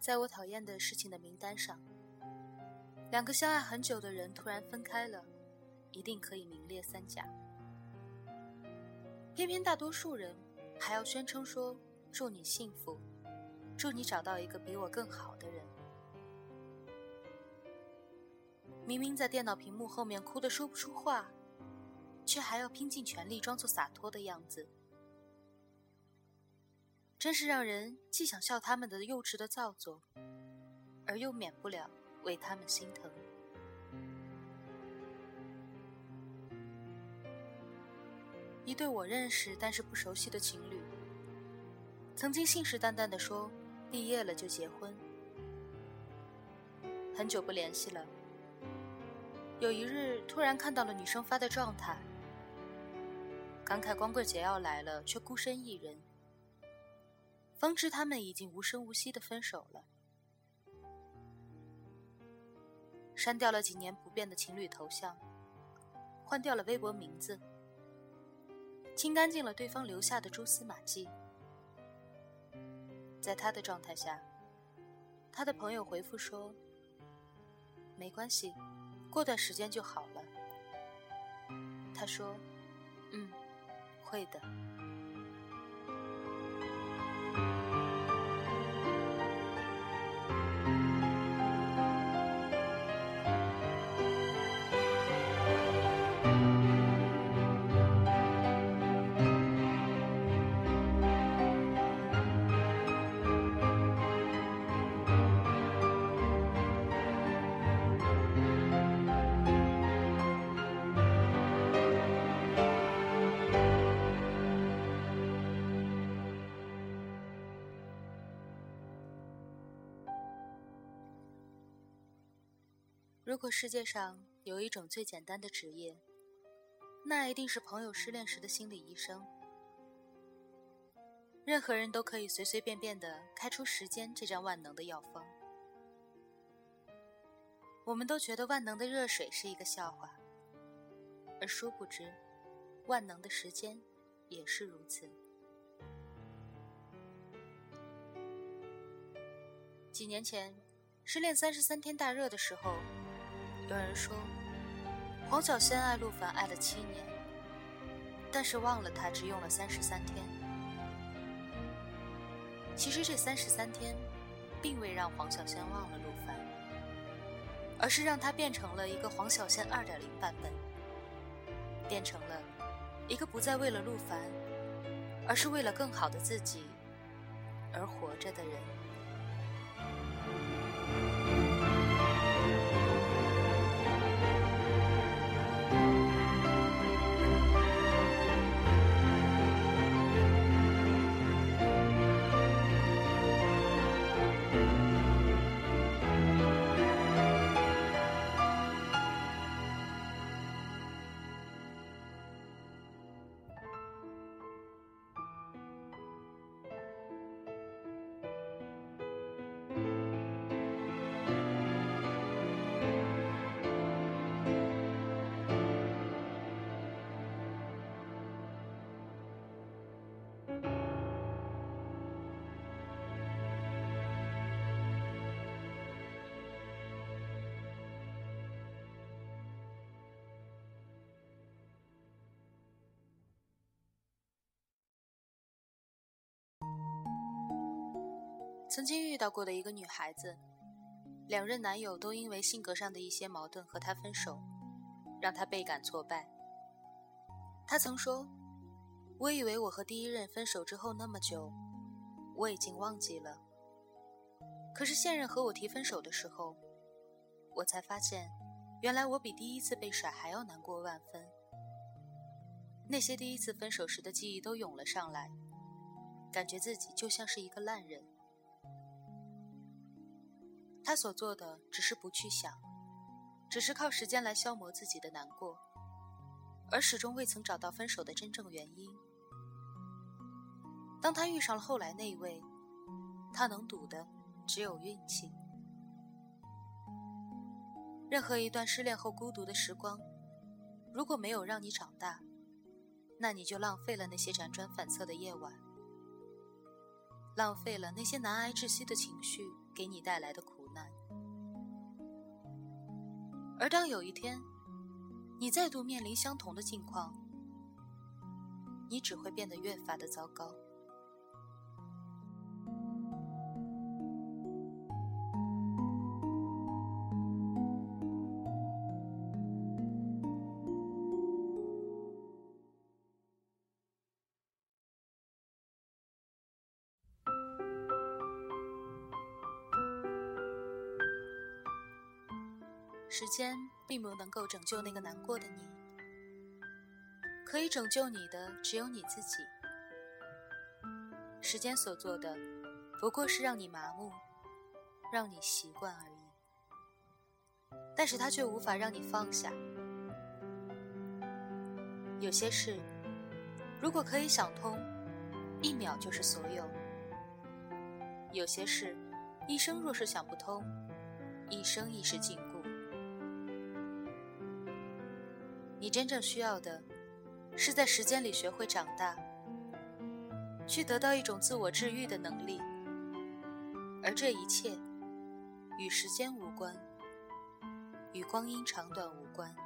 在我讨厌的事情的名单上。两个相爱很久的人突然分开了，一定可以名列三甲。偏偏大多数人还要宣称说：“祝你幸福，祝你找到一个比我更好的人。”明明在电脑屏幕后面哭得说不出话，却还要拼尽全力装作洒脱的样子，真是让人既想笑他们的幼稚的造作，而又免不了为他们心疼。一对我认识但是不熟悉的情侣，曾经信誓旦旦的说毕业了就结婚。很久不联系了，有一日突然看到了女生发的状态，感慨光棍节要来了，却孤身一人，方知他们已经无声无息的分手了。删掉了几年不变的情侣头像，换掉了微博名字。清干净了对方留下的蛛丝马迹，在他的状态下，他的朋友回复说：“没关系，过段时间就好了。”他说：“嗯，会的。”如果世界上有一种最简单的职业，那一定是朋友失恋时的心理医生。任何人都可以随随便便的开出时间这张万能的药方。我们都觉得万能的热水是一个笑话，而殊不知，万能的时间也是如此。几年前，失恋三十三天大热的时候。有人说，黄小仙爱陆凡爱了七年，但是忘了他只用了三十三天。其实这三十三天，并未让黄小仙忘了陆凡，而是让他变成了一个黄小仙二点零版本，变成了一个不再为了陆凡，而是为了更好的自己而活着的人。曾经遇到过的一个女孩子，两任男友都因为性格上的一些矛盾和她分手，让她倍感挫败。她曾说：“我以为我和第一任分手之后那么久，我已经忘记了。可是现任和我提分手的时候，我才发现，原来我比第一次被甩还要难过万分。那些第一次分手时的记忆都涌了上来，感觉自己就像是一个烂人。”他所做的只是不去想，只是靠时间来消磨自己的难过，而始终未曾找到分手的真正原因。当他遇上了后来那一位，他能赌的只有运气。任何一段失恋后孤独的时光，如果没有让你长大，那你就浪费了那些辗转反侧的夜晚，浪费了那些难挨窒息的情绪给你带来的苦而当有一天，你再度面临相同的境况，你只会变得越发的糟糕。时间并不能够拯救那个难过的你，可以拯救你的只有你自己。时间所做的，不过是让你麻木，让你习惯而已。但是它却无法让你放下。有些事，如果可以想通，一秒就是所有；有些事，一生若是想不通，一生亦是禁你真正需要的，是在时间里学会长大，去得到一种自我治愈的能力，而这一切与时间无关，与光阴长短无关。